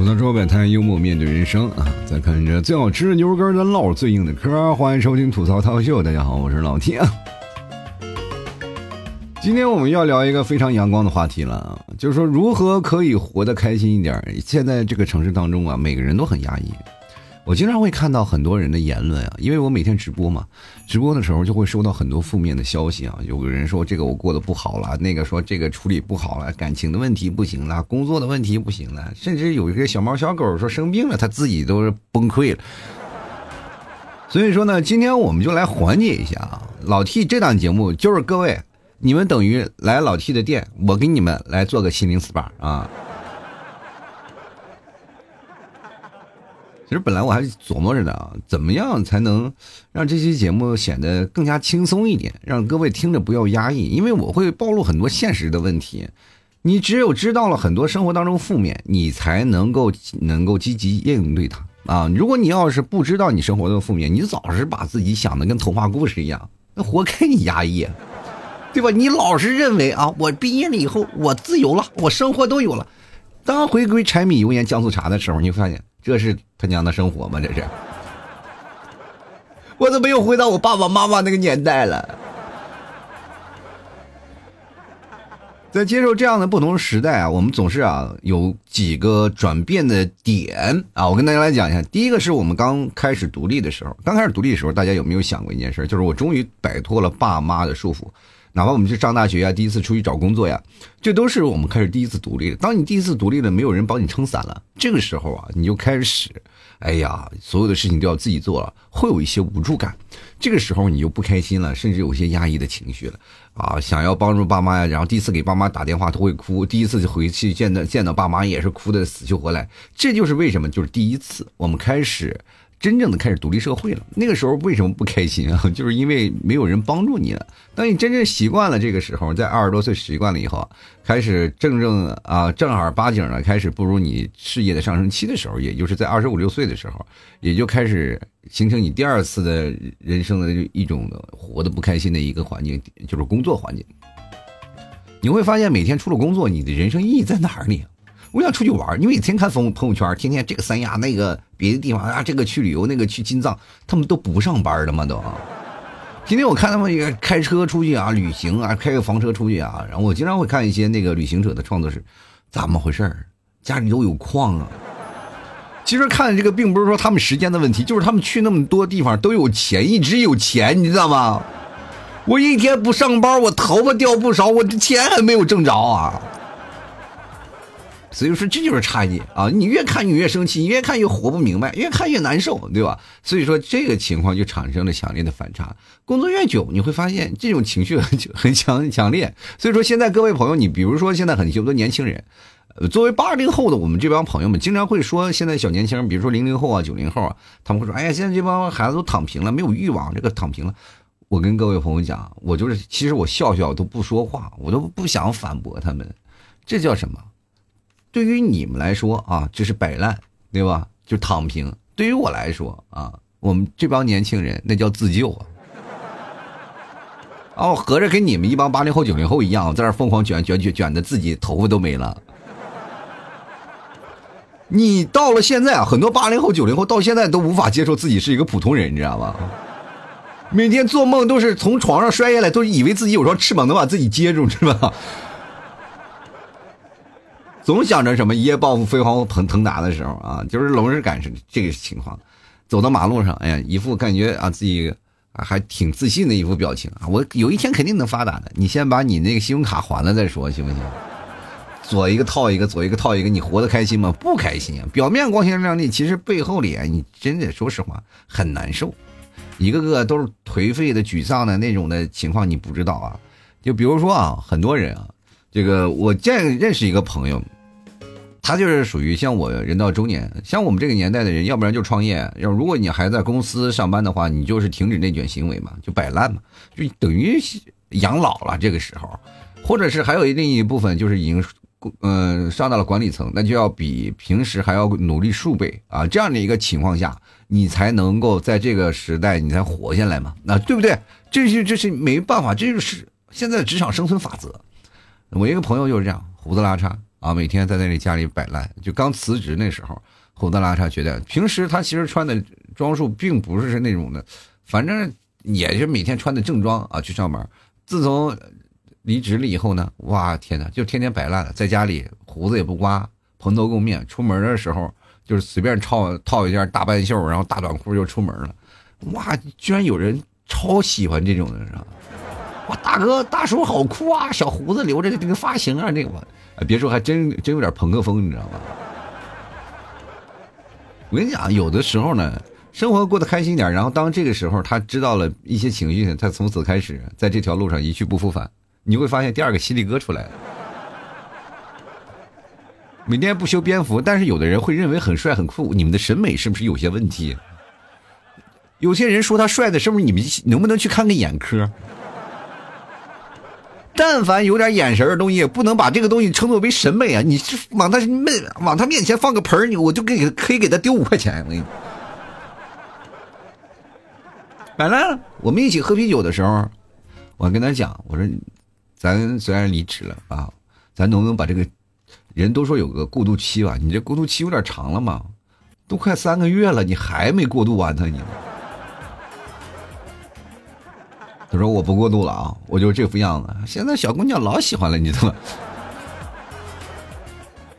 吐槽说摆摊，幽默面对人生啊！再看这最好吃的牛肉干，咱唠最硬的嗑。欢迎收听吐槽涛秀，大家好，我是老 T 啊。今天我们要聊一个非常阳光的话题了，就是说如何可以活得开心一点。现在这个城市当中啊，每个人都很压抑。我经常会看到很多人的言论啊，因为我每天直播嘛，直播的时候就会收到很多负面的消息啊。有个人说这个我过得不好了，那个说这个处理不好了，感情的问题不行了，工作的问题不行了，甚至有一个小猫小狗说生病了，他自己都是崩溃了。所以说呢，今天我们就来缓解一下啊。老 T 这档节目就是各位，你们等于来老 T 的店，我给你们来做个心灵 SPA 啊。其实本来我还琢磨着呢，怎么样才能让这期节目显得更加轻松一点，让各位听着不要压抑。因为我会暴露很多现实的问题，你只有知道了很多生活当中负面，你才能够能够积极应对它啊。如果你要是不知道你生活的负面，你老是把自己想的跟童话故事一样，那活该你压抑，对吧？你老是认为啊，我毕业了以后我自由了，我生活都有了。当回归柴米油盐酱醋茶的时候，你会发现。这是他娘的生活吗？这是，我怎么又回到我爸爸妈妈那个年代了？在接受这样的不同时代啊，我们总是啊有几个转变的点啊。我跟大家来讲一下，第一个是我们刚开始独立的时候，刚开始独立的时候，大家有没有想过一件事？就是我终于摆脱了爸妈的束缚。哪怕我们去上大学呀，第一次出去找工作呀，这都是我们开始第一次独立的。当你第一次独立了，没有人帮你撑伞了，这个时候啊，你就开始，哎呀，所有的事情都要自己做了，会有一些无助感。这个时候你就不开心了，甚至有些压抑的情绪了啊，想要帮助爸妈呀，然后第一次给爸妈打电话都会哭，第一次就回去见到见到爸妈也是哭的死去活来。这就是为什么，就是第一次我们开始。真正的开始独立社会了，那个时候为什么不开心啊？就是因为没有人帮助你了。当你真正习惯了这个时候，在二十多岁习惯了以后，开始正正啊正儿八经的开始步入你事业的上升期的时候，也就是在二十五六岁的时候，也就开始形成你第二次的人生的一种活得不开心的一个环境，就是工作环境。你会发现，每天除了工作，你的人生意义在哪里？我想出去玩，你每天看朋朋友圈，天天这个三亚那个别的地方啊，这个去旅游，那个去金藏，他们都不上班的嘛都。今天我看他们也开车出去啊，旅行啊，开个房车出去啊，然后我经常会看一些那个旅行者的创作是，怎么回事儿？家里都有矿啊。其实看这个并不是说他们时间的问题，就是他们去那么多地方都有钱，一直有钱，你知道吗？我一天不上班，我头发掉不少，我这钱还没有挣着啊。所以说这就是差异啊！你越看你越生气，你越看越活不明白，越看越难受，对吧？所以说这个情况就产生了强烈的反差。工作越久，你会发现这种情绪很很强 强烈。所以说现在各位朋友，你比如说现在很多年轻人，呃，作为八零后的我们这帮朋友们，经常会说现在小年轻，比如说零零后啊、九零后啊，他们会说：“哎呀，现在这帮孩子都躺平了，没有欲望，这个躺平了。”我跟各位朋友讲，我就是其实我笑笑都不说话，我都不想反驳他们，这叫什么？对于你们来说啊，这是摆烂，对吧？就躺平。对于我来说啊，我们这帮年轻人那叫自救啊。哦，合着跟你们一帮八零后、九零后一样，在那疯狂卷卷卷卷的，自己头发都没了。你到了现在啊，很多八零后、九零后到现在都无法接受自己是一个普通人，你知道吗？每天做梦都是从床上摔下来，都以为自己有双翅膀能把自己接住，是吧？总想着什么一夜暴富、飞黄腾腾达的时候啊，就是龙是赶上这个情况，走到马路上，哎呀，一副感觉啊自己还挺自信的一副表情啊，我有一天肯定能发达的。你先把你那个信用卡还了再说，行不行？左一个套一个，左一个套一个，你活得开心吗？不开心啊！表面光鲜亮丽，其实背后里你真的说实话很难受，一个个都是颓废的、沮丧的那种的情况，你不知道啊。就比如说啊，很多人啊。这个我见认识一个朋友，他就是属于像我人到中年，像我们这个年代的人，要不然就创业，要如果你还在公司上班的话，你就是停止内卷行为嘛，就摆烂嘛，就等于养老了。这个时候，或者是还有另一部分就是已经嗯上到了管理层，那就要比平时还要努力数倍啊。这样的一个情况下，你才能够在这个时代你才活下来嘛，那对不对？这是这是没办法，这就是现在职场生存法则。我一个朋友就是这样，胡子拉碴啊，每天在那里家里摆烂。就刚辞职那时候，胡子拉碴，觉得平时他其实穿的装束并不是那种的，反正也是每天穿的正装啊去上班。自从离职了以后呢，哇天哪，就天天摆烂，在家里胡子也不刮，蓬头垢面，出门的时候就是随便套套一件大半袖，然后大短裤就出门了。哇，居然有人超喜欢这种的，是吧？哇，大哥大叔好酷啊！小胡子留着这个发型啊，这个，别说还真真有点朋克风，你知道吗？我跟你讲，有的时候呢，生活过得开心点，然后当这个时候他知道了一些情绪，他从此开始在这条路上一去不复返，你会发现第二个犀利哥出来了。每天不修边幅，但是有的人会认为很帅很酷，你们的审美是不是有些问题？有些人说他帅的，是不是你们能不能去看个眼科？但凡有点眼神的东西，不能把这个东西称作为审美啊！你是往他面往他面前放个盆儿，你我就给可以给他丢五块钱。我跟你，摆烂了。我们一起喝啤酒的时候，我跟他讲，我说，咱虽然离职了啊，咱能不能把这个人都说有个过渡期吧？你这过渡期有点长了嘛？都快三个月了，你还没过渡完呢，你。他说：“我不过度了啊，我就这副样子。现在小姑娘老喜欢了，你知道吗？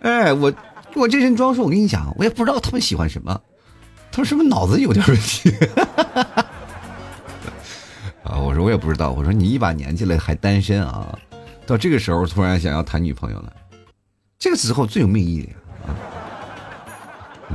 哎，我我这身装束，我跟你讲，我也不知道他们喜欢什么。他说是不是脑子有点问题？啊，我说我也不知道。我说你一把年纪了还单身啊？到这个时候突然想要谈女朋友了，这个时候最有魅力啊，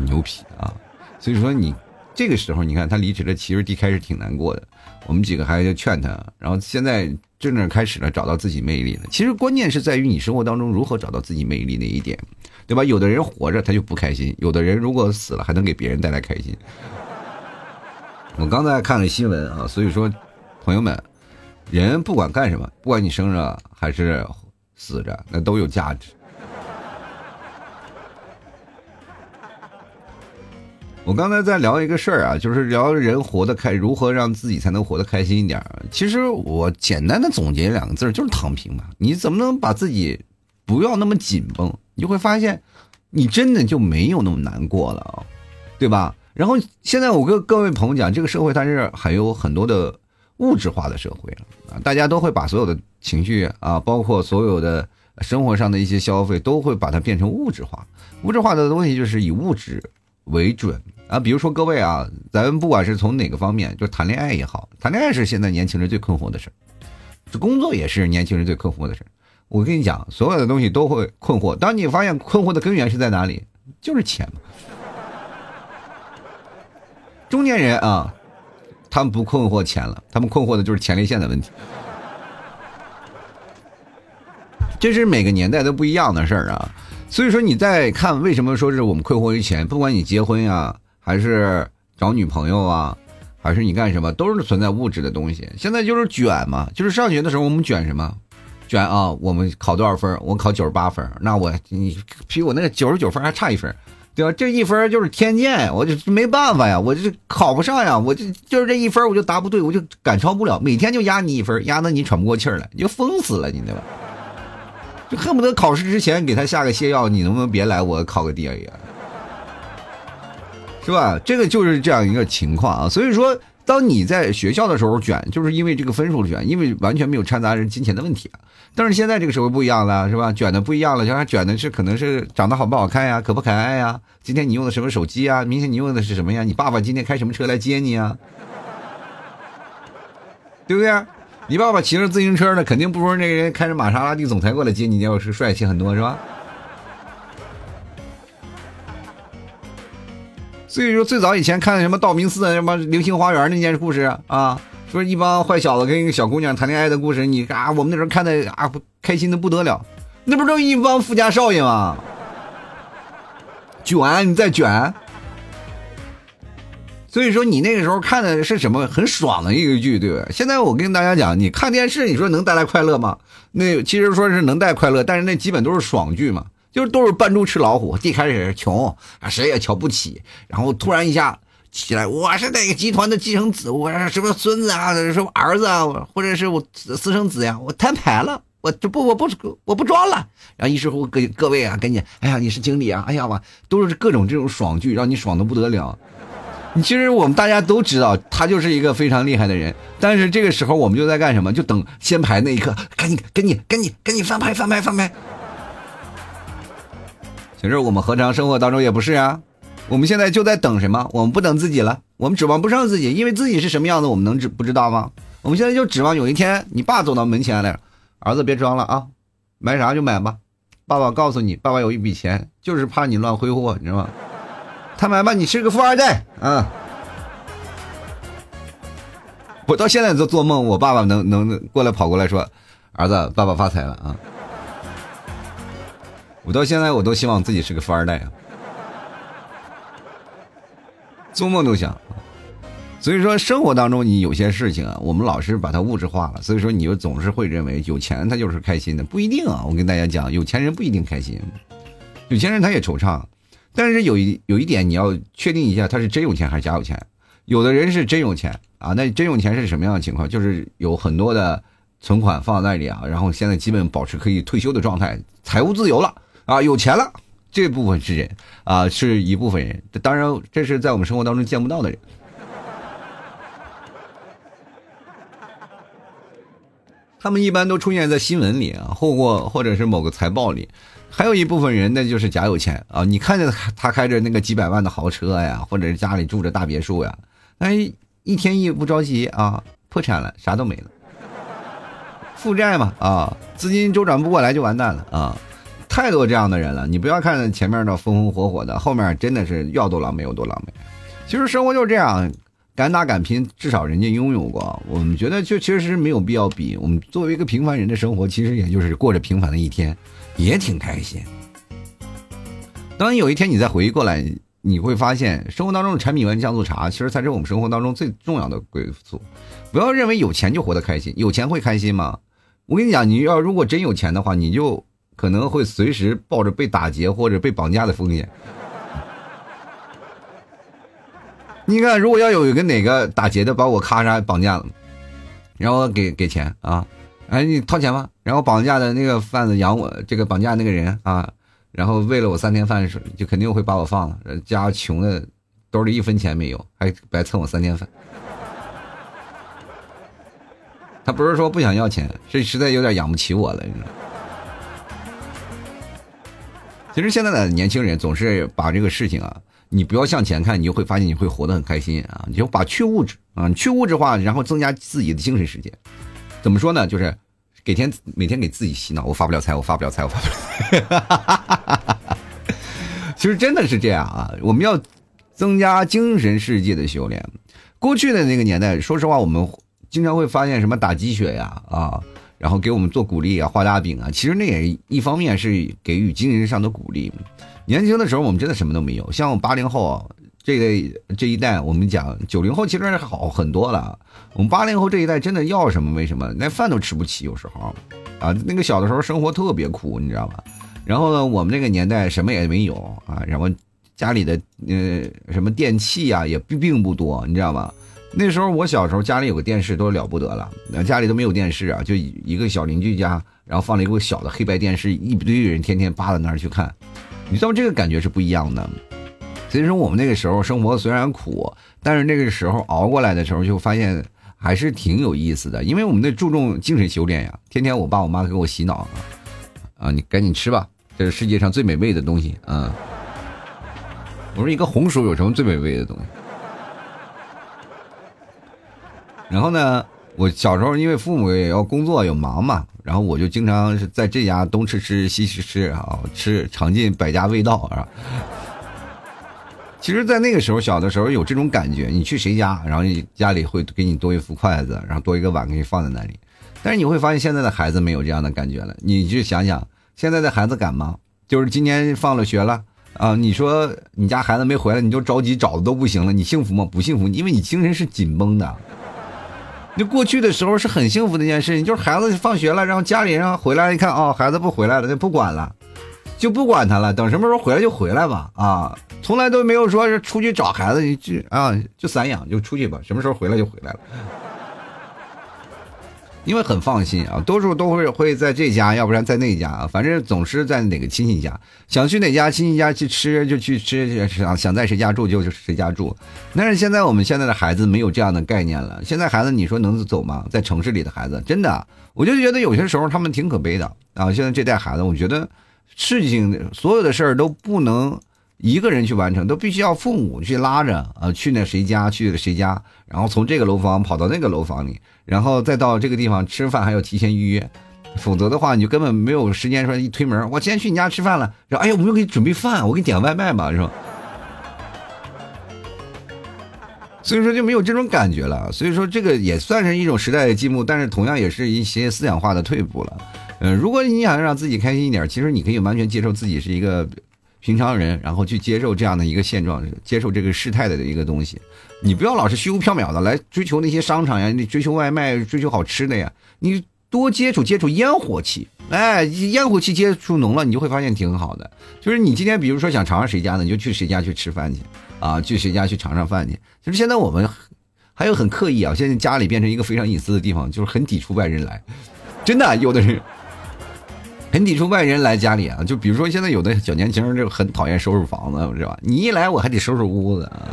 牛皮啊！所以说你这个时候，你看他离职了，其实一开始挺难过的。”我们几个还就劝他，然后现在真正开始了找到自己魅力了。其实关键是在于你生活当中如何找到自己魅力那一点，对吧？有的人活着他就不开心，有的人如果死了还能给别人带来开心。我刚才看了新闻啊，所以说，朋友们，人不管干什么，不管你生着还是死着，那都有价值。我刚才在聊一个事儿啊，就是聊人活得开，如何让自己才能活得开心一点。其实我简单的总结两个字，就是躺平吧。你怎么能把自己不要那么紧绷？你就会发现，你真的就没有那么难过了啊，对吧？然后现在我跟各位朋友讲，这个社会它是还有很多的物质化的社会啊，大家都会把所有的情绪啊，包括所有的生活上的一些消费，都会把它变成物质化。物质化的东西就是以物质为准。啊，比如说各位啊，咱们不管是从哪个方面，就谈恋爱也好，谈恋爱是现在年轻人最困惑的事这工作也是年轻人最困惑的事我跟你讲，所有的东西都会困惑。当你发现困惑的根源是在哪里，就是钱嘛。中年人啊，他们不困惑钱了，他们困惑的就是前列腺的问题。这是每个年代都不一样的事儿啊。所以说你在看为什么说是我们困惑于钱，不管你结婚呀。还是找女朋友啊，还是你干什么，都是存在物质的东西。现在就是卷嘛，就是上学的时候我们卷什么，卷啊，我们考多少分？我考九十八分，那我你比我那个九十九分还差一分，对吧？这一分就是天剑，我就没办法呀，我就考不上呀，我就就是这一分我就答不对，我就赶超不了，每天就压你一分，压得你喘不过气来，你就疯死了，你对吧？就恨不得考试之前给他下个泻药，你能不能别来，我考个 D A 呀？是吧？这个就是这样一个情况啊。所以说，当你在学校的时候卷，就是因为这个分数卷，因为完全没有掺杂着金钱的问题。但是现在这个社会不一样了，是吧？卷的不一样了，像他卷的是可能是长得好不好看呀，可不可爱呀？今天你用的什么手机啊？明天你用的是什么呀？你爸爸今天开什么车来接你啊？对不对？你爸爸骑着自行车呢，肯定不如那个人开着玛莎拉蒂总裁过来接你，要是帅气很多，是吧？所以说，最早以前看什么道明寺什么流星花园那件故事啊，说一帮坏小子跟一个小姑娘谈恋爱的故事，你啊，我们那时候看的啊，开心的不得了。那不都一帮富家少爷吗？卷，你再卷。所以说，你那个时候看的是什么很爽的一个剧，对吧？现在我跟大家讲，你看电视，你说能带来快乐吗？那其实说是能带快乐，但是那基本都是爽剧嘛。就是都是扮猪吃老虎，一开始穷啊，谁也瞧不起，然后突然一下起来，我是哪个集团的继承子，我是什么孙子啊，什么儿子啊，或者是我私生子呀，我摊牌了，我这不我不我不装了。然后一时乎各各位啊，赶紧，哎呀，你是经理啊，哎呀哇，都是各种这种爽剧，让你爽的不得了。其实我们大家都知道，他就是一个非常厉害的人。但是这个时候我们就在干什么？就等先排那一刻，赶紧赶紧赶紧赶紧翻牌翻牌翻牌。其实我们何尝生活当中也不是啊？我们现在就在等什么？我们不等自己了，我们指望不上自己，因为自己是什么样子，我们能知不知道吗？我们现在就指望有一天你爸走到门前来，儿子别装了啊，买啥就买吧。爸爸告诉你，爸爸有一笔钱，就是怕你乱挥霍，你知道吗？他买吧，你是个富二代啊！我到现在都做梦，我爸爸能能过来跑过来说：“儿子，爸爸发财了啊！”我到现在我都希望自己是个富二代啊，做梦都想。所以说，生活当中你有些事情啊，我们老是把它物质化了，所以说你就总是会认为有钱他就是开心的，不一定啊！我跟大家讲，有钱人不一定开心，有钱人他也惆怅。但是有一有一点你要确定一下，他是真有钱还是假有钱。有的人是真有钱啊，那真有钱是什么样的情况？就是有很多的存款放在那里啊，然后现在基本保持可以退休的状态，财务自由了啊，有钱了。这部分是人啊，是一部分人。当然，这是在我们生活当中见不到的人。他们一般都出现在新闻里啊，或或或者是某个财报里。还有一部分人，那就是假有钱啊！你看着他开着那个几百万的豪车呀，或者是家里住着大别墅呀，哎，一天一不着急啊，破产了，啥都没了，负债嘛啊，资金周转不过来就完蛋了啊！太多这样的人了，你不要看前面的风风火火的，后面真的是要多狼狈有多狼狈。其实生活就是这样，敢打敢拼，至少人家拥有过。我们觉得就其实没有必要比。我们作为一个平凡人的生活，其实也就是过着平凡的一天。也挺开心。当有一天你再回忆过来，你会发现生活当中的柴米油盐酱醋茶，其实才是我们生活当中最重要的归宿。不要认为有钱就活得开心，有钱会开心吗？我跟你讲，你要如果真有钱的话，你就可能会随时抱着被打劫或者被绑架的风险。你看，如果要有一个哪个打劫的把我咔嚓绑架了，然后给给钱啊。哎，你掏钱吧，然后绑架的那个贩子养我，这个绑架那个人啊，然后喂了我三天饭，就肯定会把我放了。家穷的，兜里一分钱没有，还白蹭我三天饭。他不是说不想要钱，是实在有点养不起我了，你知道。其实现在的年轻人总是把这个事情啊，你不要向前看，你就会发现你会活得很开心啊。你就把去物质啊，去物质化，然后增加自己的精神世界。怎么说呢？就是给天每天给自己洗脑，我发不了财，我发不了财，我发不了。其实真的是这样啊！我们要增加精神世界的修炼。过去的那个年代，说实话，我们经常会发现什么打鸡血呀啊，然后给我们做鼓励啊，画大饼啊。其实那也一方面是给予精神上的鼓励。年轻的时候，我们真的什么都没有。像我八零后。这个这一代，我们讲九零后其实好很多了。我们八零后这一代真的要什么没什么，连饭都吃不起，有时候啊，那个小的时候生活特别苦，你知道吧？然后呢，我们那个年代什么也没有啊，然后家里的呃什么电器啊也并并不多，你知道吗？那时候我小时候家里有个电视都了不得了，那家里都没有电视啊，就一个小邻居家，然后放了一个小的黑白电视，一堆人天天扒到那儿去看，你知道这个感觉是不一样的。所以说，我们那个时候生活虽然苦，但是那个时候熬过来的时候，就发现还是挺有意思的。因为我们那注重精神修炼呀，天天我爸我妈给我洗脑啊，你赶紧吃吧，这是世界上最美味的东西啊。我说一个红薯有什么最美味的东西？然后呢，我小时候因为父母也要工作，有忙嘛，然后我就经常是在这家东吃吃西吃吃啊，吃尝尽百家味道啊。其实，在那个时候，小的时候有这种感觉。你去谁家，然后你家里会给你多一副筷子，然后多一个碗给你放在那里。但是你会发现，现在的孩子没有这样的感觉了。你去想想，现在的孩子敢吗？就是今年放了学了啊，你说你家孩子没回来，你就着急找的都不行了。你幸福吗？不幸福，因为你精神是紧绷的。就过去的时候是很幸福的一件事情，就是孩子放学了，然后家里人回来一看，哦，孩子不回来了，就不管了。就不管他了，等什么时候回来就回来吧，啊，从来都没有说是出去找孩子，就啊就散养就出去吧，什么时候回来就回来了。因为很放心啊，多数都会会在这家，要不然在那家，反正总是在哪个亲戚家，想去哪家亲戚家去吃就去吃，想想在谁家住就谁家住。但是现在我们现在的孩子没有这样的概念了，现在孩子你说能走吗？在城市里的孩子，真的，我就觉得有些时候他们挺可悲的啊。现在这代孩子，我觉得事情所有的事儿都不能。一个人去完成都必须要父母去拉着啊，去那谁家去谁家，然后从这个楼房跑到那个楼房里，然后再到这个地方吃饭还要提前预约，否则的话你就根本没有时间说一推门，我今天去你家吃饭了，然后哎呀我没有给你准备饭，我给你点外卖吧，是吧？所以说就没有这种感觉了，所以说这个也算是一种时代的进步，但是同样也是一些思想化的退步了。嗯，如果你想让自己开心一点，其实你可以完全接受自己是一个。平常人，然后去接受这样的一个现状，接受这个事态的一个东西，你不要老是虚无缥缈的来追求那些商场呀，你追求外卖，追求好吃的呀，你多接触接触烟火气，哎，烟火气接触浓了，你就会发现挺好的。就是你今天比如说想尝尝谁家的，你就去谁家去吃饭去，啊，去谁家去尝尝饭去。就是现在我们还有很刻意啊，现在家里变成一个非常隐私的地方，就是很抵触外人来，真的有的人。很抵触外人来家里啊，就比如说现在有的小年轻就很讨厌收拾房子，是吧？你一来我还得收拾屋子啊。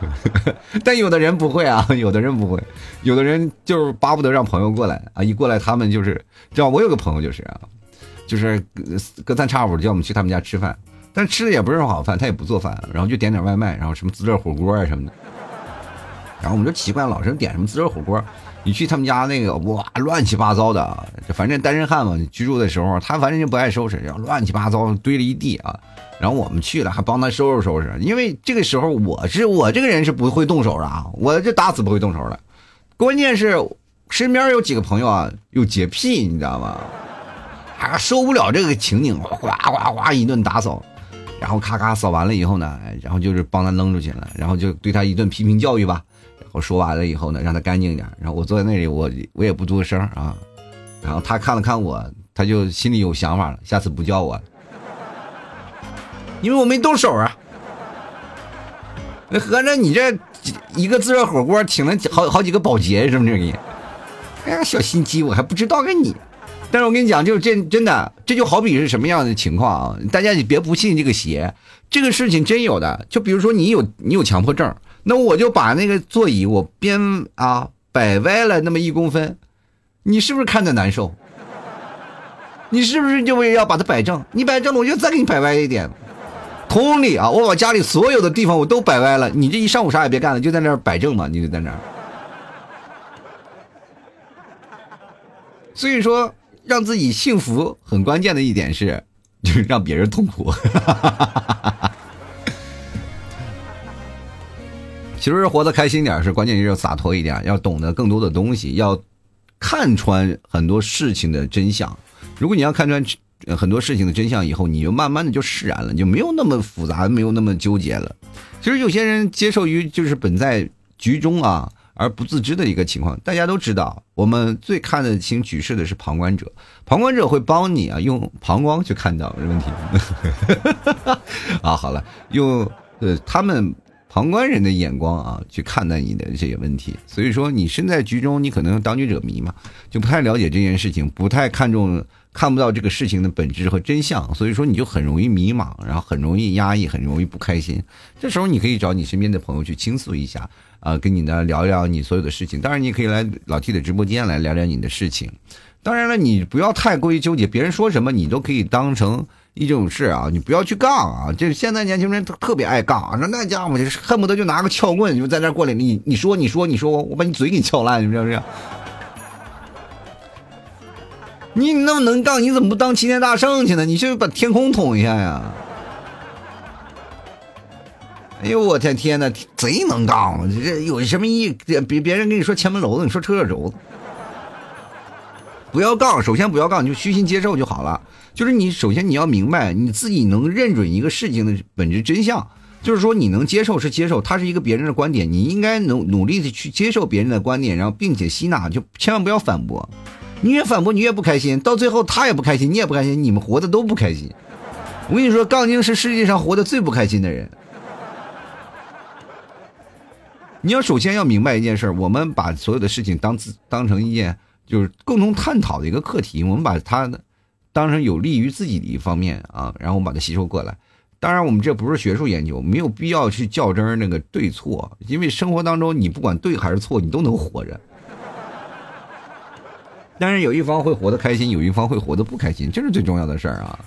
但有的人不会啊，有的人不会，有的人就是巴不得让朋友过来啊，一过来他们就是，知道我有个朋友就是啊，就是隔三差五叫我们去他们家吃饭，但吃的也不是什么好饭，他也不做饭，然后就点点外卖，然后什么自热火锅啊什么的，然后我们就奇怪，老是点什么自热火锅。你去他们家那个哇，乱七八糟的，反正单身汉嘛，居住的时候他反正就不爱收拾，然后乱七八糟堆了一地啊。然后我们去了，还帮他收拾收拾，因为这个时候我是我这个人是不会动手的啊，我这打死不会动手的。关键是身边有几个朋友啊有洁癖，你知道吗？还受不了这个情景，哗哗哗一顿打扫，然后咔咔扫完了以后呢，然后就是帮他扔出去了，然后就对他一顿批评教育吧。然后说完了以后呢，让他干净点。然后我坐在那里，我我也不作声啊。然后他看了看我，他就心里有想法了，下次不叫我了，因为我没动手啊。那合着你这一个自热火锅请了好好几个保洁是不是你？哎呀，小心机，我还不知道个你。但是我跟你讲，就这真的，这就好比是什么样的情况啊？大家你别不信这个邪，这个事情真有的。就比如说你有你有强迫症。那我就把那个座椅我边啊摆歪了那么一公分，你是不是看着难受？你是不是就为要把它摆正？你摆正了，我就再给你摆歪一点。同理啊，我把家里所有的地方我都摆歪了，你这一上午啥也别干了，就在那儿摆正嘛，你就在那儿。所以说，让自己幸福很关键的一点是，就是让别人痛苦。其实活得开心点是关键，就是要洒脱一点，要懂得更多的东西，要看穿很多事情的真相。如果你要看穿很多事情的真相以后，你就慢慢的就释然了，就没有那么复杂，没有那么纠结了。其实有些人接受于就是本在局中啊而不自知的一个情况。大家都知道，我们最看得清局势的是旁观者，旁观者会帮你啊用膀胱去看到问题。啊，好了，用呃他们。旁观人的眼光啊，去看待你的这些问题，所以说你身在局中，你可能当局者迷嘛，就不太了解这件事情，不太看重，看不到这个事情的本质和真相，所以说你就很容易迷茫，然后很容易压抑，很容易不开心。这时候你可以找你身边的朋友去倾诉一下，啊，跟你呢聊一聊你所有的事情。当然，你可以来老 T 的直播间来聊聊你的事情。当然了，你不要太过于纠结，别人说什么你都可以当成。一种事啊，你不要去杠啊！这现在年轻人特别爱杠，那那家伙就是恨不得就拿个撬棍就在那过来，你你说你说你说我我把你嘴给撬烂，是不是？你那么能杠，你怎么不当齐天大圣去呢？你去把天空捅一下呀！哎呦我天天呐，贼能杠！这有什么意？别别人跟你说前门楼子，你说车车轴子。不要杠，首先不要杠，你就虚心接受就好了。就是你首先你要明白你自己能认准一个事情的本质真相，就是说你能接受是接受，它是一个别人的观点，你应该努努力的去接受别人的观点，然后并且吸纳，就千万不要反驳。你越反驳你越不开心，到最后他也不开心，你也不开心，你们活的都不开心。我跟你说，杠精是世界上活的最不开心的人。你要首先要明白一件事我们把所有的事情当自当成一件就是共同探讨的一个课题，我们把它当成有利于自己的一方面啊，然后我们把它吸收过来。当然，我们这不是学术研究，没有必要去较真儿那个对错，因为生活当中你不管对还是错，你都能活着。但是有一方会活得开心，有一方会活得不开心，这是最重要的事儿啊。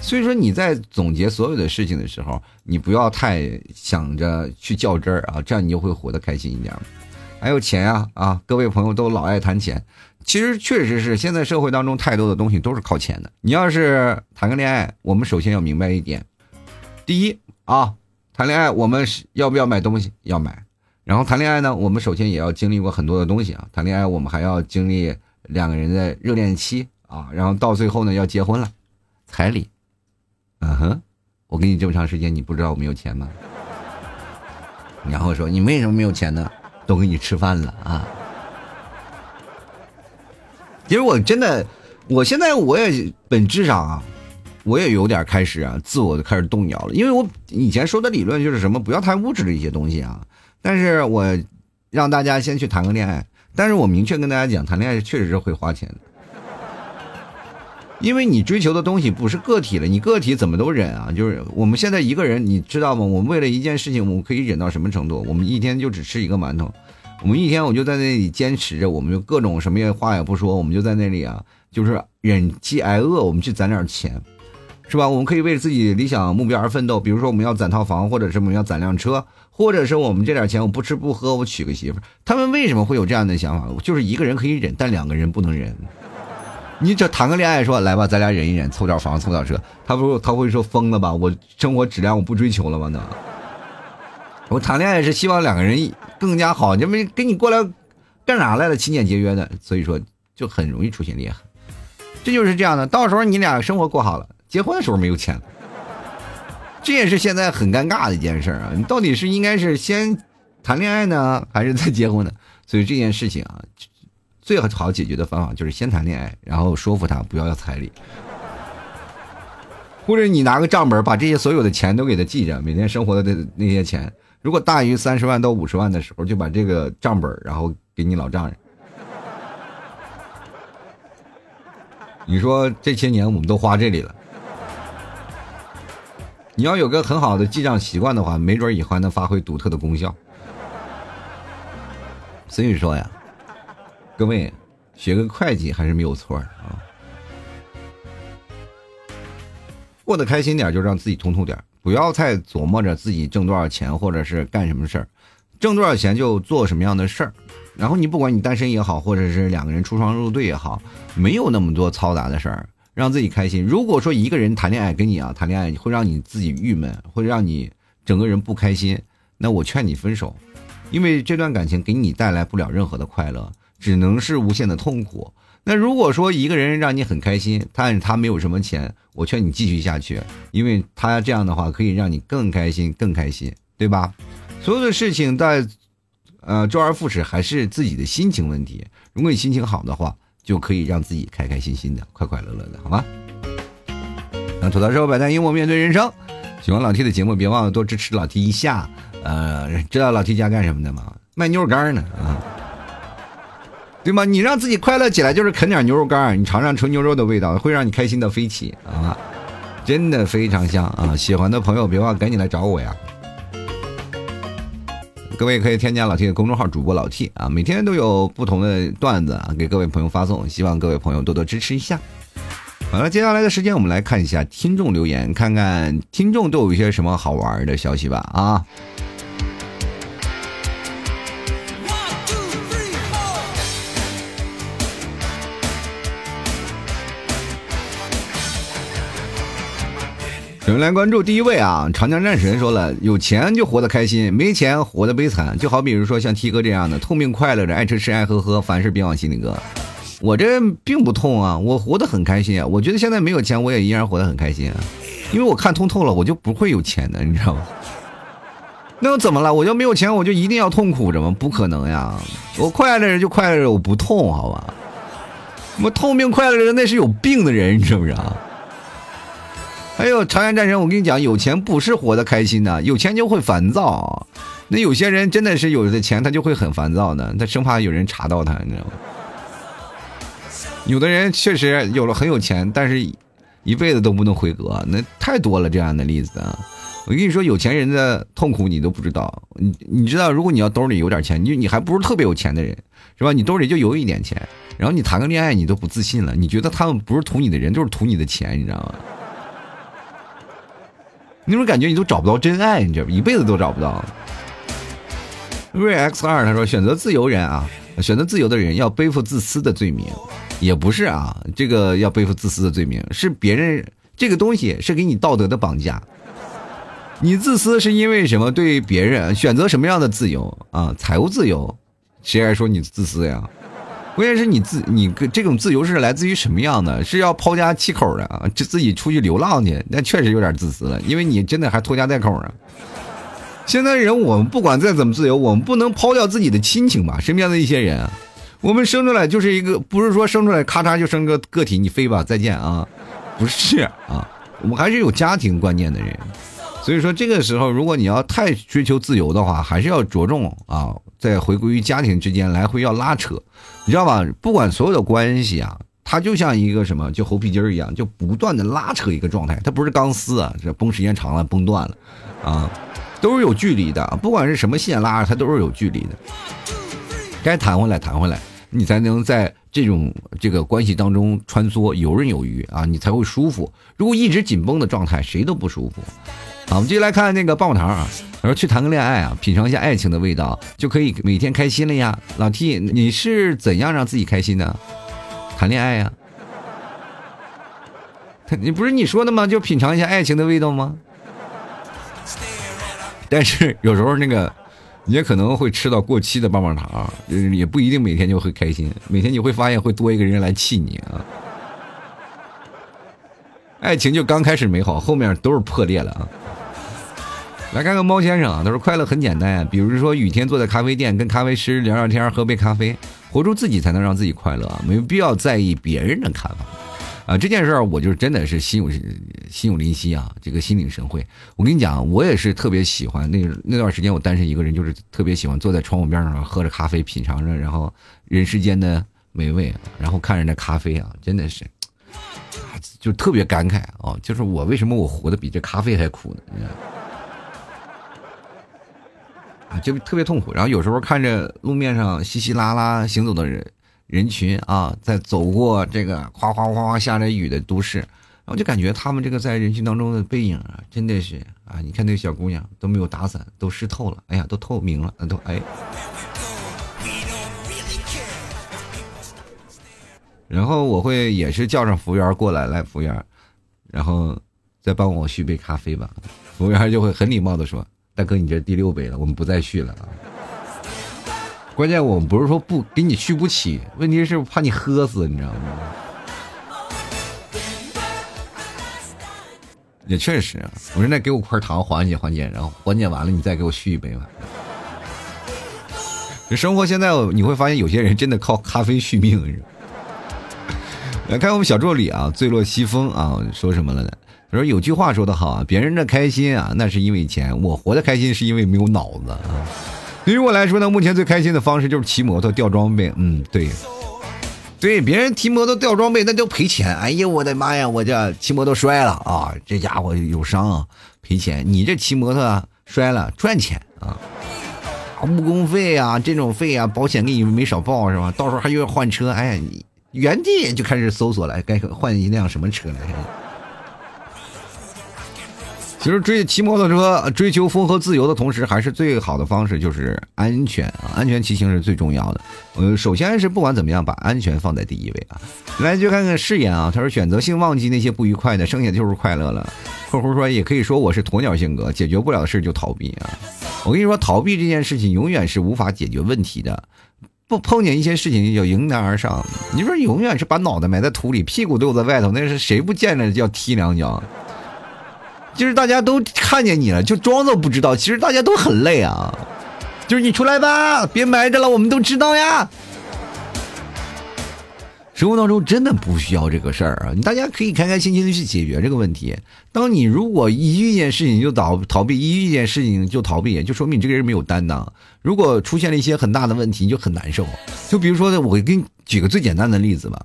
所以说你在总结所有的事情的时候，你不要太想着去较真儿啊，这样你就会活得开心一点。还有钱啊啊，各位朋友都老爱谈钱，其实确实是现在社会当中太多的东西都是靠钱的。你要是谈个恋爱，我们首先要明白一点，第一啊，谈恋爱我们要不要买东西？要买。然后谈恋爱呢，我们首先也要经历过很多的东西啊。谈恋爱我们还要经历。两个人的热恋期啊，然后到最后呢要结婚了，彩礼，嗯哼，我给你这么长时间，你不知道我没有钱吗？然后说你为什么没有钱呢？都给你吃饭了啊！其实我真的，我现在我也本质上啊，我也有点开始啊，自我开始动摇了，因为我以前说的理论就是什么不要太物质的一些东西啊，但是我让大家先去谈个恋爱。但是我明确跟大家讲，谈恋爱确实是会花钱的，因为你追求的东西不是个体了，你个体怎么都忍啊？就是我们现在一个人，你知道吗？我们为了一件事情，我们可以忍到什么程度？我们一天就只吃一个馒头，我们一天我就在那里坚持着，我们就各种什么也话也不说，我们就在那里啊，就是忍饥挨饿，我们去攒点钱。是吧？我们可以为自己理想目标而奋斗。比如说，我们要攒套房，或者是我们要攒辆车，或者是我们这点钱，我不吃不喝，我娶个媳妇。他们为什么会有这样的想法？就是一个人可以忍，但两个人不能忍。你这谈个恋爱，说来吧，咱俩忍一忍，凑点房，凑点车。他不，他会说疯了吧？我生活质量我不追求了吗？那我谈恋爱是希望两个人更加好，你没跟你过来干啥来了？勤俭节约的，所以说就很容易出现裂痕。这就是这样的，到时候你俩生活过好了。结婚的时候没有钱，这也是现在很尴尬的一件事啊！你到底是应该是先谈恋爱呢，还是再结婚呢？所以这件事情啊，最好解决的方法就是先谈恋爱，然后说服他不要要彩礼，或者你拿个账本把这些所有的钱都给他记着，每天生活的那那些钱，如果大于三十万到五十万的时候，就把这个账本然后给你老丈人。你说这些年我们都花这里了。你要有个很好的记账习惯的话，没准以后还能发挥独特的功效。所以说呀，各位学个会计还是没有错啊。过得开心点就让自己通透点，不要太琢磨着自己挣多少钱或者是干什么事儿，挣多少钱就做什么样的事儿。然后你不管你单身也好，或者是两个人出双入对也好，没有那么多嘈杂的事儿。让自己开心。如果说一个人谈恋爱跟你啊谈恋爱会让你自己郁闷，会让你整个人不开心，那我劝你分手，因为这段感情给你带来不了任何的快乐，只能是无限的痛苦。那如果说一个人让你很开心，但是他没有什么钱，我劝你继续下去，因为他这样的话可以让你更开心，更开心，对吧？所有的事情在，呃，周而复始，还是自己的心情问题。如果你心情好的话。就可以让自己开开心心的、快快乐乐的，好吗？那吐槽社会百态，幽默面对人生。喜欢老 T 的节目，别忘了多支持老 T 一下。呃，知道老 T 家干什么的吗？卖牛肉干呢啊，对吗？你让自己快乐起来，就是啃点牛肉干，你尝尝纯牛肉的味道，会让你开心的飞起啊！真的非常香啊！喜欢的朋友别忘赶紧来找我呀。各位可以添加老 T 的公众号主播老 T 啊，每天都有不同的段子啊，给各位朋友发送，希望各位朋友多多支持一下。好了，接下来的时间我们来看一下听众留言，看看听众都有一些什么好玩的消息吧啊。有人来关注第一位啊，长江战神说了，有钱就活得开心，没钱活得悲惨。就好比如说像 T 哥这样的，痛并快乐着，爱吃吃，爱喝喝，凡事别往心里搁。我这并不痛啊，我活得很开心啊。我觉得现在没有钱，我也依然活得很开心啊，因为我看通透了，我就不会有钱的，你知道吗？那又怎么了？我就没有钱，我就一定要痛苦着吗？不可能呀！我快乐着就快乐着，我不痛，好吧？我痛并快乐着，那是有病的人，你知不知道？哎呦朝阳战争，我跟你讲，有钱不是活得开心的，有钱就会烦躁。那有些人真的是有的钱，他就会很烦躁的，他生怕有人查到他，你知道吗？有的人确实有了很有钱，但是一辈子都不能回格，那太多了这样的例子啊！我跟你说，有钱人的痛苦你都不知道。你你知道，如果你要兜里有点钱，你你还不是特别有钱的人，是吧？你兜里就有一点钱，然后你谈个恋爱，你都不自信了，你觉得他们不是图你的人，就是图你的钱，你知道吗？那种感觉你都找不到真爱，你知道一辈子都找不到。瑞 X 二他说，选择自由人啊，选择自由的人要背负自私的罪名。也不是啊，这个要背负自私的罪名，是别人这个东西是给你道德的绑架。你自私是因为什么？对别人选择什么样的自由啊？财务自由，谁还说你自私呀？关键是你自你这种自由是来自于什么样的？是要抛家弃口的啊？就自己出去流浪去？那确实有点自私了，因为你真的还拖家带口啊。现在人我们不管再怎么自由，我们不能抛掉自己的亲情吧？身边的一些人。我们生出来就是一个，不是说生出来咔嚓就生个个体，你飞吧，再见啊，不是啊，我们还是有家庭观念的人，所以说这个时候，如果你要太追求自由的话，还是要着重啊，在回归于家庭之间来回要拉扯，你知道吧？不管所有的关系啊，它就像一个什么，就猴皮筋儿一样，就不断的拉扯一个状态，它不是钢丝啊，这绷时间长了崩断了，啊，都是有距离的，不管是什么线拉着，它都是有距离的，该弹回来弹回来。你才能在这种这个关系当中穿梭游刃有余啊，你才会舒服。如果一直紧绷的状态，谁都不舒服。好，我们继续来看那个棒棒糖啊，他说去谈个恋爱啊，品尝一下爱情的味道，就可以每天开心了呀。老 T，你是怎样让自己开心的？谈恋爱呀？你不是你说的吗？就品尝一下爱情的味道吗？但是有时候那个。也可能会吃到过期的棒棒糖，也不一定每天就会开心。每天你会发现会多一个人来气你啊！爱情就刚开始美好，后面都是破裂了啊！来看看猫先生啊，他说快乐很简单啊，比如说雨天坐在咖啡店跟咖啡师聊聊天，喝杯咖啡，活出自己才能让自己快乐啊，没有必要在意别人的看法。啊，这件事儿我就真的是心有心有灵犀啊，这个心领神会。我跟你讲，我也是特别喜欢那那段时间，我单身一个人，就是特别喜欢坐在窗户边上喝着咖啡，品尝着然后人世间的美味，然后看着那咖啡啊，真的是，就特别感慨啊，就是我为什么我活得比这咖啡还苦呢？啊，就特别痛苦。然后有时候看着路面上稀稀拉拉行走的人。人群啊，在走过这个哗哗哗哗下着雨的都市，然后就感觉他们这个在人群当中的背影啊，真的是啊，你看那个小姑娘都没有打伞，都湿透了，哎呀，都透明了，都哎。然后我会也是叫上服务员过来，来服务员，然后再帮我续杯咖啡吧。服务员就会很礼貌的说：“大哥，你这第六杯了，我们不再续了啊。”关键我们不是说不给你续不起，问题是怕你喝死，你知道吗？也确实，我说那给我块糖缓解缓解，然后缓解完了你再给我续一杯吧。生活现在你会发现有些人真的靠咖啡续命。来看我们小助理啊，醉落西风啊，说什么了呢？他说有句话说的好啊，别人的开心啊，那是因为钱；我活的开心是因为没有脑子啊。对于我来说呢，目前最开心的方式就是骑摩托掉装备。嗯，对，对，别人骑摩托掉装备那就赔钱。哎呀，我的妈呀，我这骑摩托摔了啊，这家伙有伤啊，赔钱。你这骑摩托摔了赚钱啊，误工费啊，这种费啊，保险给你没少报是吧？到时候还又要换车，哎呀，原地就开始搜索了，该换一辆什么车来？其实追骑摩托车、追求风和自由的同时，还是最好的方式就是安全啊！安全骑行是最重要的。呃，首先是不管怎么样，把安全放在第一位啊！来，就看看誓言啊。他说：“选择性忘记那些不愉快的，剩下就是快乐了。”客户说：“也可以说我是鸵鸟性格，解决不了的事就逃避啊！”我跟你说，逃避这件事情永远是无法解决问题的。不碰见一些事情就迎难而上，你说永远是把脑袋埋在土里，屁股露在外头，那是谁不见着要踢两脚？就是大家都看见你了，就装作不知道。其实大家都很累啊。就是你出来吧，别埋着了，我们都知道呀。生活当中真的不需要这个事儿啊！大家可以开开心心的去解决这个问题。当你如果一遇见事情就逃逃避，一遇见事情就逃避，就说明你这个人没有担当。如果出现了一些很大的问题，你就很难受。就比如说，我给你举个最简单的例子吧。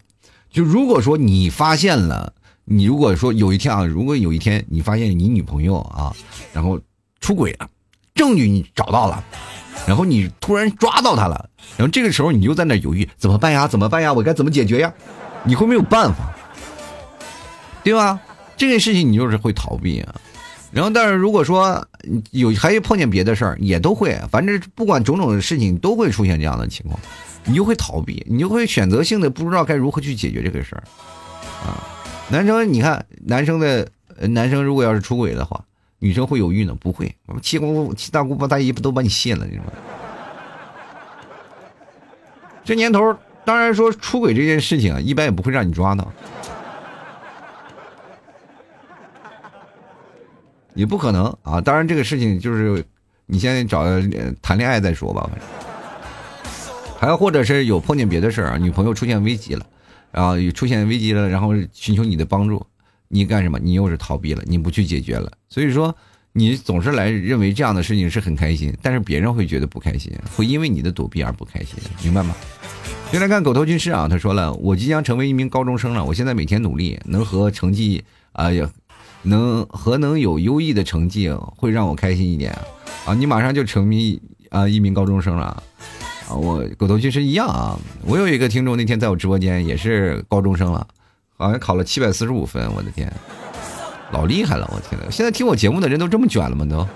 就如果说你发现了，你如果说有一天啊，如果有一天你发现你女朋友啊，然后出轨了，证据你找到了。然后你突然抓到他了，然后这个时候你就在那犹豫怎么办呀？怎么办呀？我该怎么解决呀？你会没有办法，对吧？这件事情你就是会逃避啊。然后，但是如果说有还碰见别的事儿，也都会，反正不管种种的事情都会出现这样的情况，你就会逃避，你就会选择性的不知道该如何去解决这个事儿啊。男生，你看男生的男生如果要是出轨的话。女生会犹豫呢？不会，我们七姑七大姑八大姨不都把你卸了？你说，这年头，当然说出轨这件事情啊，一般也不会让你抓到，也不可能啊。当然，这个事情就是你先找谈恋爱再说吧。还或者是有碰见别的事儿啊，女朋友出现危机了，然后出现危机了，然后寻求你的帮助。你干什么？你又是逃避了，你不去解决了。所以说，你总是来认为这样的事情是很开心，但是别人会觉得不开心，会因为你的躲避而不开心，明白吗？先来看狗头军师啊，他说了，我即将成为一名高中生了，我现在每天努力，能和成绩啊，能和能有优异的成绩，会让我开心一点啊。你马上就成为啊一名高中生了，我狗头军师一样啊。我有一个听众那天在我直播间也是高中生了。好像考了七百四十五分，我的天，老厉害了！我天呐，现在听我节目的人都这么卷了吗？都。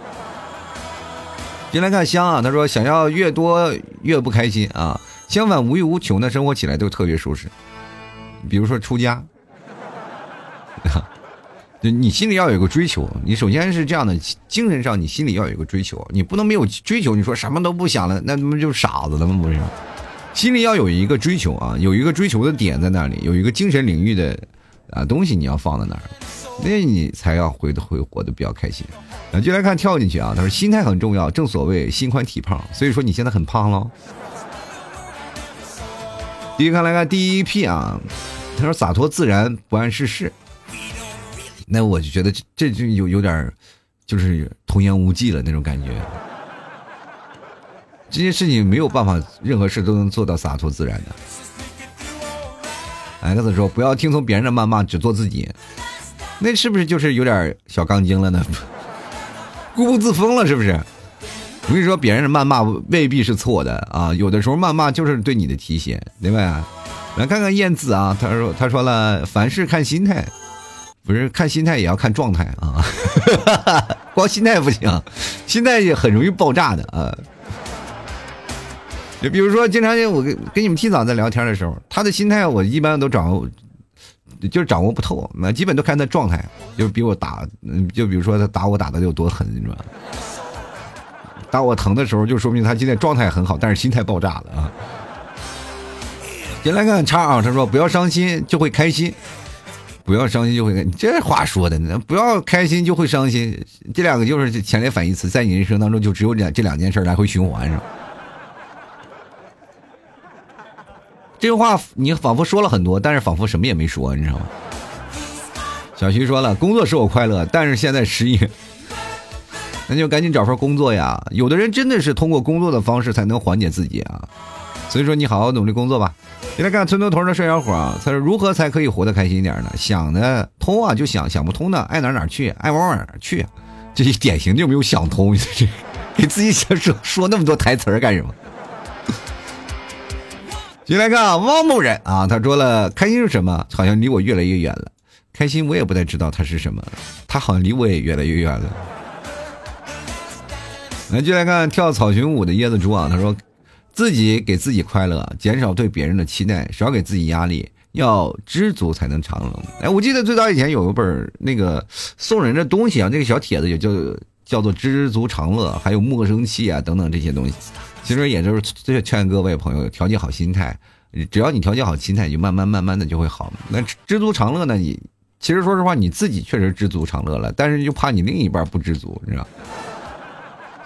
进来看香啊，他说想要越多越不开心啊，相反无欲无求的生活起来都特别舒适。比如说出家，你心里要有个追求，你首先是这样的，精神上你心里要有个追求，你不能没有追求，你说什么都不想了，那他妈就是傻子了吗？不是。心里要有一个追求啊，有一个追求的点在那里，有一个精神领域的啊东西你要放在那儿，那你才要会会活得比较开心。啊，就来看跳进去啊，他说心态很重要，正所谓心宽体胖，所以说你现在很胖喽。第一看来看第一批啊，他说洒脱自然不谙世事，那我就觉得这这就有有点就是童言无忌了那种感觉。这件事情没有办法，任何事都能做到洒脱自然的。X 说：“不要听从别人的谩骂，只做自己。”那是不是就是有点小杠精了呢？固步自封了是不是？我跟你说，别人的谩骂未必是错的啊，有的时候谩骂就是对你的提醒，对吧？来看看燕子啊，他说：“他说了，凡事看心态，不是看心态也要看状态啊，光心态不行，心态也很容易爆炸的啊。”就比如说，经常我跟跟你们提早在聊天的时候，他的心态我一般都掌握，就是掌握不透，那基本都看他状态，就比我打，就比如说他打我打的有多狠，你知道吗？打我疼的时候，就说明他今天状态很好，但是心态爆炸了啊！先来看叉啊，他说不要伤心就会开心，不要伤心就会开，这话说的，不要开心就会伤心，这两个就是强烈反义词，在你人生当中就只有两这两件事来回循环，上？这句话你仿佛说了很多，但是仿佛什么也没说，你知道吗？小徐说了，工作使我快乐，但是现在失业，那就赶紧找份工作呀。有的人真的是通过工作的方式才能缓解自己啊，所以说你好好努力工作吧。现来看村头头的帅小伙啊，他说如何才可以活得开心一点呢？想的通啊就想，想不通的爱哪哪去，爱往哪去，这些典型就没有想通，给自己说说那么多台词干什么？进来看汪某人啊，他说了，开心是什么？好像离我越来越远了。开心我也不太知道它是什么，他好像离我也越来越远了。来，进来看跳草裙舞的椰子猪啊，他说，自己给自己快乐，减少对别人的期待，少给自己压力，要知足才能长乐。哎，我记得最早以前有一本那个送人的东西啊，那个小帖子也叫叫做知足常乐，还有莫生气啊等等这些东西。其实也就是劝各位朋友调节好心态，只要你调节好心态，就慢慢慢慢的就会好。那知足常乐呢？你其实说实话，你自己确实知足常乐了，但是就怕你另一半不知足，你知道？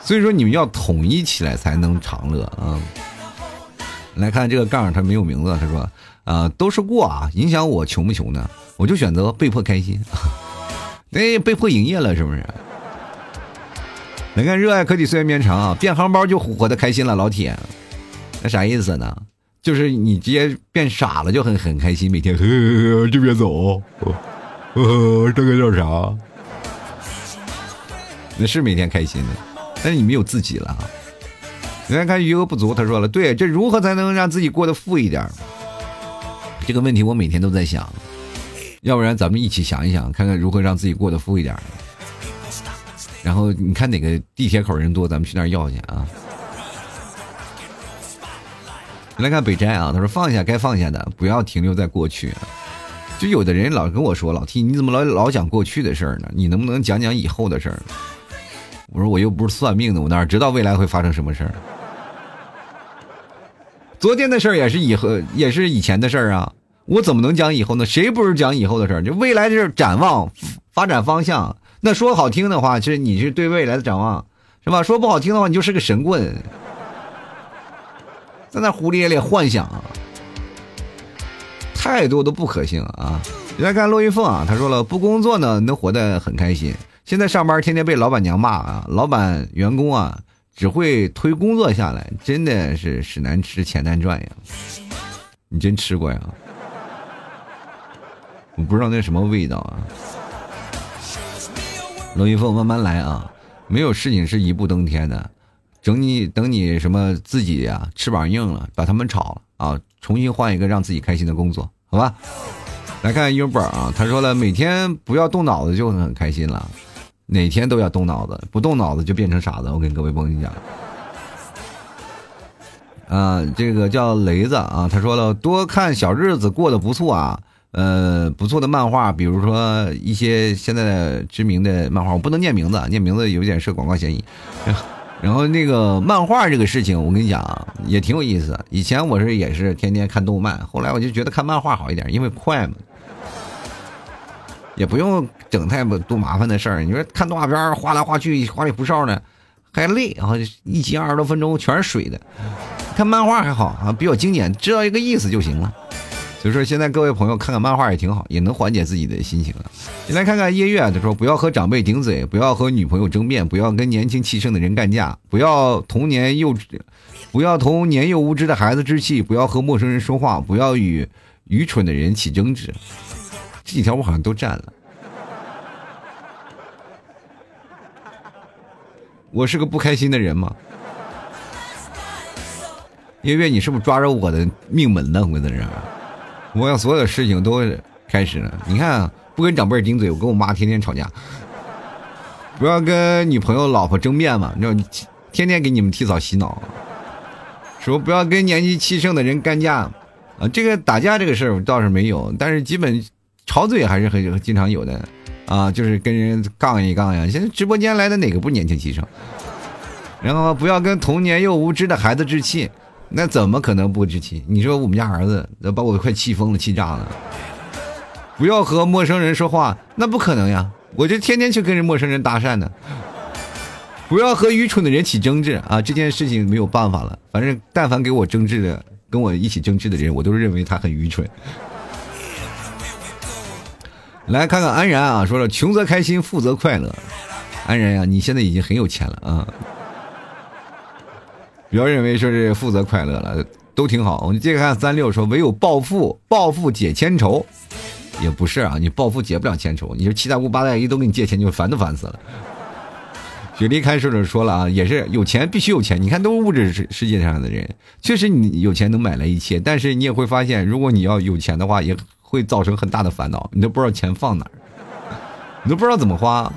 所以说你们要统一起来才能长乐啊！来看这个杠，他没有名字，他说：“啊，都是过啊，影响我穷不穷呢？我就选择被迫开心，那 被迫营业了，是不是？来看热爱科技岁月绵长啊，变行包就活得开心了，老铁，那啥意思呢？就是你直接变傻了就很很开心，每天呵呵呵就别走，呵呵，这个叫啥？那是每天开心的，但是你没有自己了啊。你看看余额不足，他说了，对，这如何才能让自己过得富一点？这个问题我每天都在想，要不然咱们一起想一想，看看如何让自己过得富一点。然后你看哪个地铁口人多，咱们去那儿要去啊。来看北斋啊，他说放下该放下的，不要停留在过去。就有的人老跟我说，老 T 你怎么老老讲过去的事儿呢？你能不能讲讲以后的事儿？我说我又不是算命的，我哪知道未来会发生什么事儿？昨天的事儿也是以后，也是以前的事儿啊。我怎么能讲以后呢？谁不是讲以后的事儿？就未来是展望发展方向。那说好听的话，其实你是对未来的展望，是吧？说不好听的话，你就是个神棍，在那胡咧咧幻想，太多的不可信啊！你来看骆玉凤啊，他说了，不工作呢能活得很开心。现在上班天天被老板娘骂啊，老板员工啊只会推工作下来，真的是屎难吃钱难赚呀！你真吃过呀？我不知道那什么味道啊！龙云凤慢慢来啊，没有事情是一步登天的，等你等你什么自己呀翅膀硬了，把他们炒了啊，重新换一个让自己开心的工作，好吧？来看 U 本啊，他说了，每天不要动脑子就很开心了，哪天都要动脑子，不动脑子就变成傻子。我跟各位朋友讲，啊，这个叫雷子啊，他说了，多看小日子过得不错啊。呃，不错的漫画，比如说一些现在知名的漫画，我不能念名字，念名字有点涉广告嫌疑。然后那个漫画这个事情，我跟你讲也挺有意思。以前我是也是天天看动漫，后来我就觉得看漫画好一点，因为快嘛，也不用整太多麻烦的事儿。你说看动画片画来画去花里胡哨的，还累，然后一集二十多分钟全是水的。看漫画还好啊，比较经典，知道一个意思就行了。所以说，现在各位朋友看看漫画也挺好，也能缓解自己的心情啊。你来看看夜月，他说不要和长辈顶嘴，不要和女朋友争辩，不要跟年轻气盛的人干架，不要童年幼稚，不要同年幼无知的孩子置气，不要和陌生人说话，不要与愚蠢的人起争执。这几条我好像都占了。我是个不开心的人吗？月月，你是不是抓着我的命门呢？我在这。我要所有的事情都开始了。你看，不跟长辈顶嘴，我跟我妈天天吵架。不要跟女朋友、老婆争辩嘛，你知道，天天给你们提早洗脑。说不要跟年纪气盛的人干架啊，这个打架这个事儿倒是没有，但是基本吵嘴还是很经常有的啊，就是跟人杠一杠呀。现在直播间来的哪个不年轻气盛？然后不要跟童年又无知的孩子置气。那怎么可能不知情？你说我们家儿子那把我快气疯了、气炸了。不要和陌生人说话，那不可能呀！我就天天去跟人陌生人搭讪呢。不要和愚蠢的人起争执啊！这件事情没有办法了。反正但凡给我争执的、跟我一起争执的人，我都认为他很愚蠢。来看看安然啊，说了穷则开心，富则快乐。安然呀，你现在已经很有钱了啊。不要认为说是富则快乐了，都挺好。我们接着看三六说，唯有暴富，暴富解千愁，也不是啊，你暴富解不了千愁。你说七大姑八大姨都给你借钱，就烦都烦死了。雪梨开始者说了啊，也是有钱必须有钱。你看，都是物质世世界上的人，确实你有钱能买来一切，但是你也会发现，如果你要有钱的话，也会造成很大的烦恼，你都不知道钱放哪儿，你都不知道怎么花。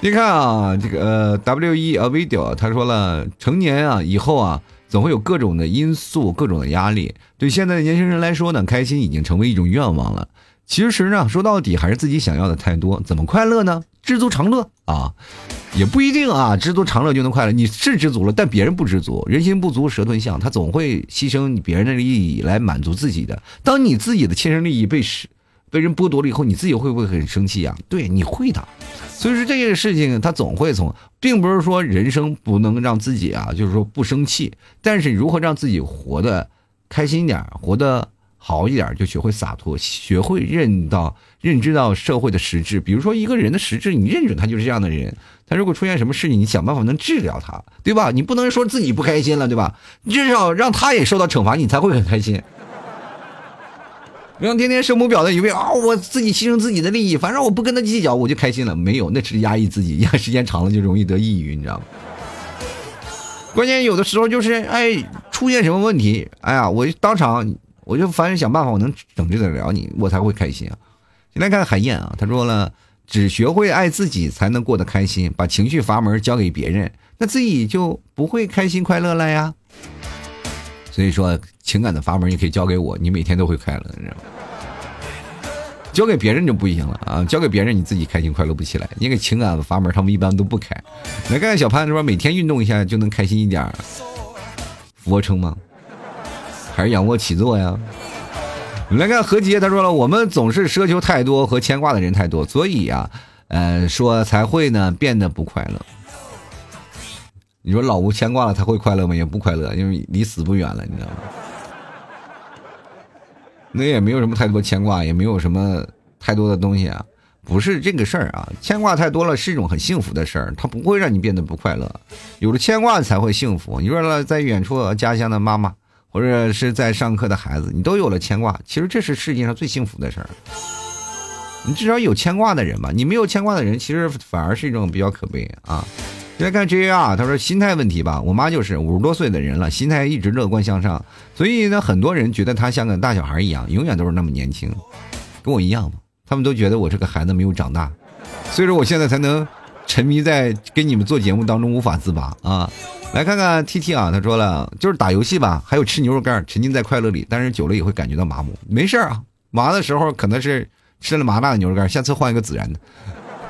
你看啊，这个呃，W E A video，他说了，成年啊以后啊，总会有各种的因素，各种的压力。对现在的年轻人来说呢，开心已经成为一种愿望了。其实呢，说到底还是自己想要的太多。怎么快乐呢？知足常乐啊，也不一定啊，知足常乐就能快乐。你是知足了，但别人不知足，人心不足蛇吞象，他总会牺牲你别人的利益来满足自己的。当你自己的切身利益被是。被人剥夺了以后，你自己会不会很生气呀？对，你会的。所以说这件事情，他总会从，并不是说人生不能让自己啊，就是说不生气，但是如何让自己活得开心点，活得好一点，就学会洒脱，学会认到、认知到社会的实质。比如说一个人的实质，你认准他就是这样的人，他如果出现什么事情，你想办法能治疗他，对吧？你不能说自己不开心了，对吧？至少让他也受到惩罚，你才会很开心。让天天圣母婊的以为啊，我自己牺牲自己的利益，反正我不跟他计较，我就开心了。没有，那是压抑自己，压时间长了就容易得抑郁，你知道吗？关键有的时候就是，哎，出现什么问题，哎呀，我当场我就反正想办法，我能整治得了你，我才会开心啊。先来看海燕啊，他说了，只学会爱自己，才能过得开心。把情绪阀门交给别人，那自己就不会开心快乐了呀。所以说，情感的阀门也可以交给我，你每天都会快乐，你知道吗？交给别人就不行了啊！交给别人，你自己开心快乐不起来。那个情感的阀门，他们一般都不开。来看看小潘说，每天运动一下就能开心一点。俯卧撑吗？还是仰卧起坐呀？来看何洁，他说了，我们总是奢求太多和牵挂的人太多，所以啊，呃，说才会呢变得不快乐。你说老吴牵挂了，他会快乐吗？也不快乐，因为离死不远了，你知道吗？那也没有什么太多牵挂，也没有什么太多的东西啊，不是这个事儿啊。牵挂太多了是一种很幸福的事儿，它不会让你变得不快乐。有了牵挂才会幸福。你说在远处家乡的妈妈，或者是在上课的孩子，你都有了牵挂，其实这是世界上最幸福的事儿。你至少有牵挂的人吧，你没有牵挂的人，其实反而是一种比较可悲啊。再看 J R，他说心态问题吧，我妈就是五十多岁的人了，心态一直乐观向上，所以呢，很多人觉得她像个大小孩一样，永远都是那么年轻，跟我一样。他们都觉得我这个孩子没有长大，所以说我现在才能沉迷在跟你们做节目当中无法自拔啊。来看看 T T 啊，他说了，就是打游戏吧，还有吃牛肉干，沉浸在快乐里，但是久了也会感觉到麻木。没事啊，麻的时候可能是吃了麻辣的牛肉干，下次换一个孜然的，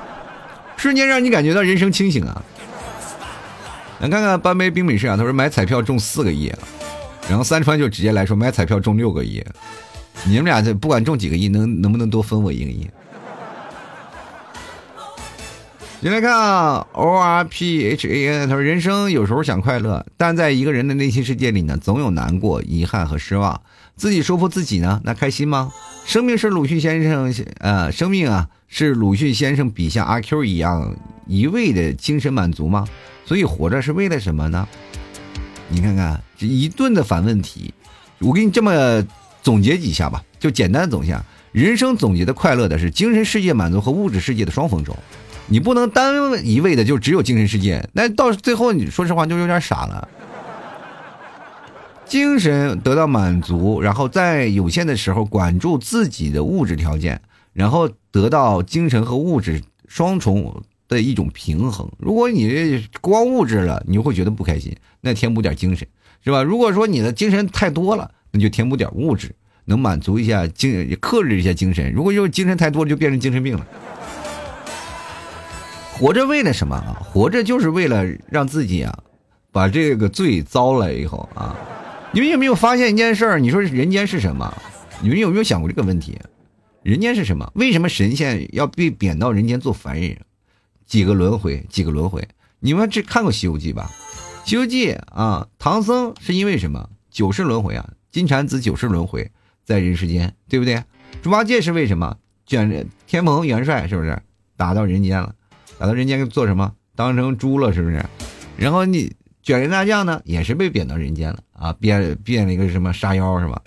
瞬间让你感觉到人生清醒啊。来看看半杯冰美式啊，他说买彩票中四个亿，然后三川就直接来说买彩票中六个亿，你们俩这不管中几个亿，能能不能多分我一个亿？进来看啊 O R P H A N，他说人生有时候想快乐，但在一个人的内心世界里呢，总有难过、遗憾和失望。自己说服自己呢，那开心吗？生命是鲁迅先生呃，生命啊是鲁迅先生笔下阿 Q 一样一味的精神满足吗？所以活着是为了什么呢？你看看这一顿的反问题，我给你这么总结几下吧，就简单总结：人生总结的快乐的是精神世界满足和物质世界的双丰收。你不能单一味的就只有精神世界，那到最后你说实话就有点傻了。精神得到满足，然后在有限的时候管住自己的物质条件，然后得到精神和物质双重。的一种平衡。如果你光物质了，你会觉得不开心，那填补点精神，是吧？如果说你的精神太多了，那就填补点物质，能满足一下精，克制一下精神。如果又精神太多了，就变成精神病了。活着为了什么啊？活着就是为了让自己啊，把这个罪遭了以后啊。你们有没有发现一件事儿？你说人间是什么？你们有没有想过这个问题？人间是什么？为什么神仙要被贬到人间做凡人？几个轮回，几个轮回？你们只看过《西游记》吧？《西游记》啊，唐僧是因为什么？九世轮回啊，金蝉子九世轮回在人世间，对不对？猪八戒是为什么？卷天蓬元帅是不是打到人间了？打到人间做什么？当成猪了是不是？然后你卷帘大将呢，也是被贬到人间了啊，变变了一个什么杀妖是吧？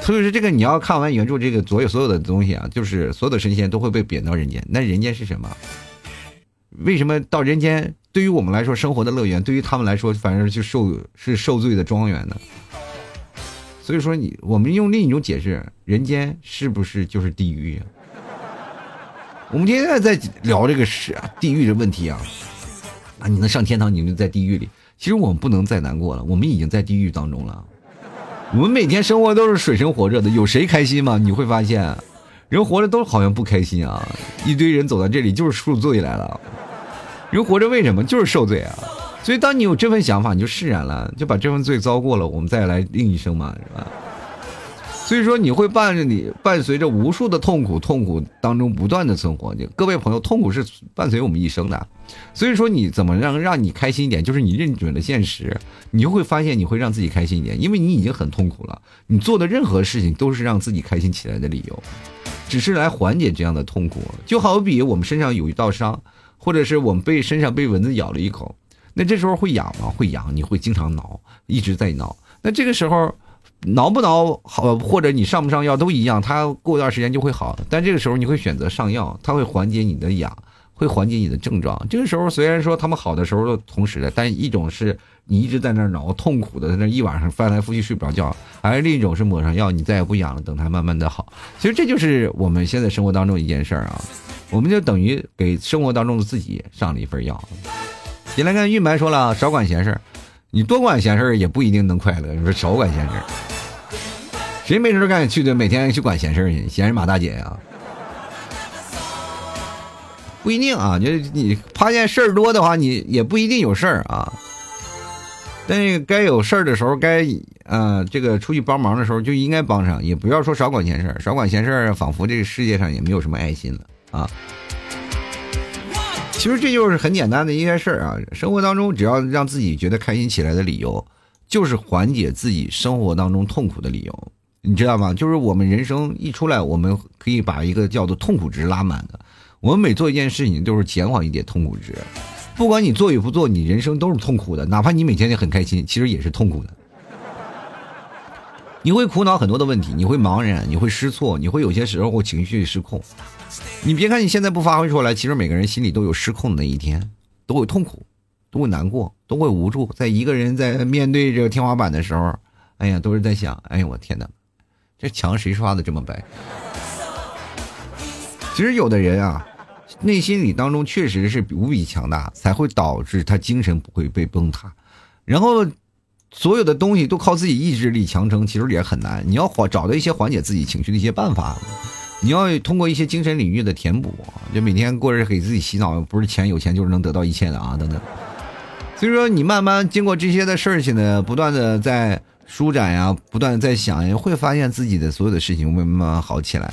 所以说这个你要看完原著，这个所有所有的东西啊，就是所有的神仙都会被贬到人间。那人间是什么？为什么到人间对于我们来说生活的乐园，对于他们来说反而就受是受罪的庄园呢？所以说你我们用另一种解释，人间是不是就是地狱？我们天天在聊这个是地狱的问题啊，啊你能上天堂，你就在地狱里。其实我们不能再难过了，我们已经在地狱当中了。我们每天生活都是水深火热的，有谁开心吗？你会发现。人活着都好像不开心啊！一堆人走到这里就是受罪来了。人活着为什么就是受罪啊？所以当你有这份想法，你就释然了，就把这份罪遭过了，我们再来另一生嘛，是吧？所以说你会伴着你伴随着无数的痛苦，痛苦当中不断的存活。各位朋友，痛苦是伴随我们一生的。所以说你怎么让让你开心一点，就是你认准了现实，你就会发现你会让自己开心一点，因为你已经很痛苦了。你做的任何事情都是让自己开心起来的理由，只是来缓解这样的痛苦。就好比我们身上有一道伤，或者是我们被身上被蚊子咬了一口，那这时候会痒吗？会痒，你会经常挠，一直在挠。那这个时候。挠不挠好，或者你上不上药都一样，它过一段时间就会好。但这个时候你会选择上药，它会缓解你的痒，会缓解你的症状。这个时候虽然说他们好的时候都同时的，但一种是你一直在那挠，痛苦的在那一晚上翻来覆去睡不着觉；，而另一种是抹上药，你再也不痒了，等它慢慢的好。其实这就是我们现在生活当中一件事儿啊，我们就等于给生活当中的自己上了一份药。先来看玉白说了，少管闲事儿，你多管闲事儿也不一定能快乐。你说少管闲事儿。谁没事干去的？每天去管闲事儿去，闲人马大姐呀，不一定啊。你你发现事儿多的话，你也不一定有事儿啊。但是该有事儿的时候，该啊这个出去帮忙的时候就应该帮上，也不要说少管闲事儿。少管闲事儿，仿佛这个世界上也没有什么爱心了啊。其实这就是很简单的一件事儿啊。生活当中，只要让自己觉得开心起来的理由，就是缓解自己生活当中痛苦的理由。你知道吗？就是我们人生一出来，我们可以把一个叫做痛苦值拉满的。我们每做一件事情，都是减缓一点痛苦值。不管你做与不做，你人生都是痛苦的。哪怕你每天也很开心，其实也是痛苦的。你会苦恼很多的问题，你会茫然，你会失措，你会有些时候情绪失控。你别看你现在不发挥出来，其实每个人心里都有失控的那一天，都会痛苦，都会难过，都会无助。在一个人在面对这个天花板的时候，哎呀，都是在想：哎呀，我天哪！这墙谁刷的这么白？其实有的人啊，内心里当中确实是无比强大，才会导致他精神不会被崩塌。然后所有的东西都靠自己意志力强撑，其实也很难。你要缓找到一些缓解自己情绪的一些办法，你要通过一些精神领域的填补，就每天过着给自己洗脑，不是钱有钱就是能得到一切的啊，等等。所以说，你慢慢经过这些的事情呢，不断的在。舒展呀，不断在想，也会发现自己的所有的事情会慢慢好起来。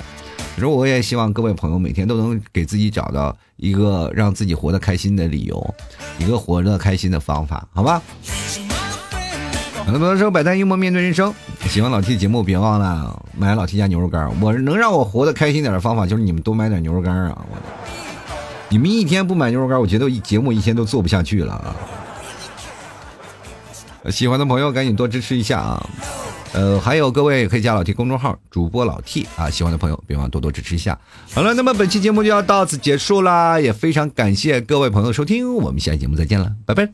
其实我也希望各位朋友每天都能给自己找到一个让自己活得开心的理由，一个活着开心的方法，好吧？很多朋友说百态幽默面对人生，喜欢老 T 的节目，别忘了买老 T 家牛肉干。我能让我活得开心点的方法，就是你们多买点牛肉干啊！我，你们一天不买牛肉干，我觉得一节目一天都做不下去了啊！喜欢的朋友赶紧多支持一下啊！呃，还有各位可以加老 T 公众号主播老 T 啊，喜欢的朋友别忘多多支持一下。好了，那么本期节目就要到此结束啦，也非常感谢各位朋友收听，我们下期节目再见了，拜拜。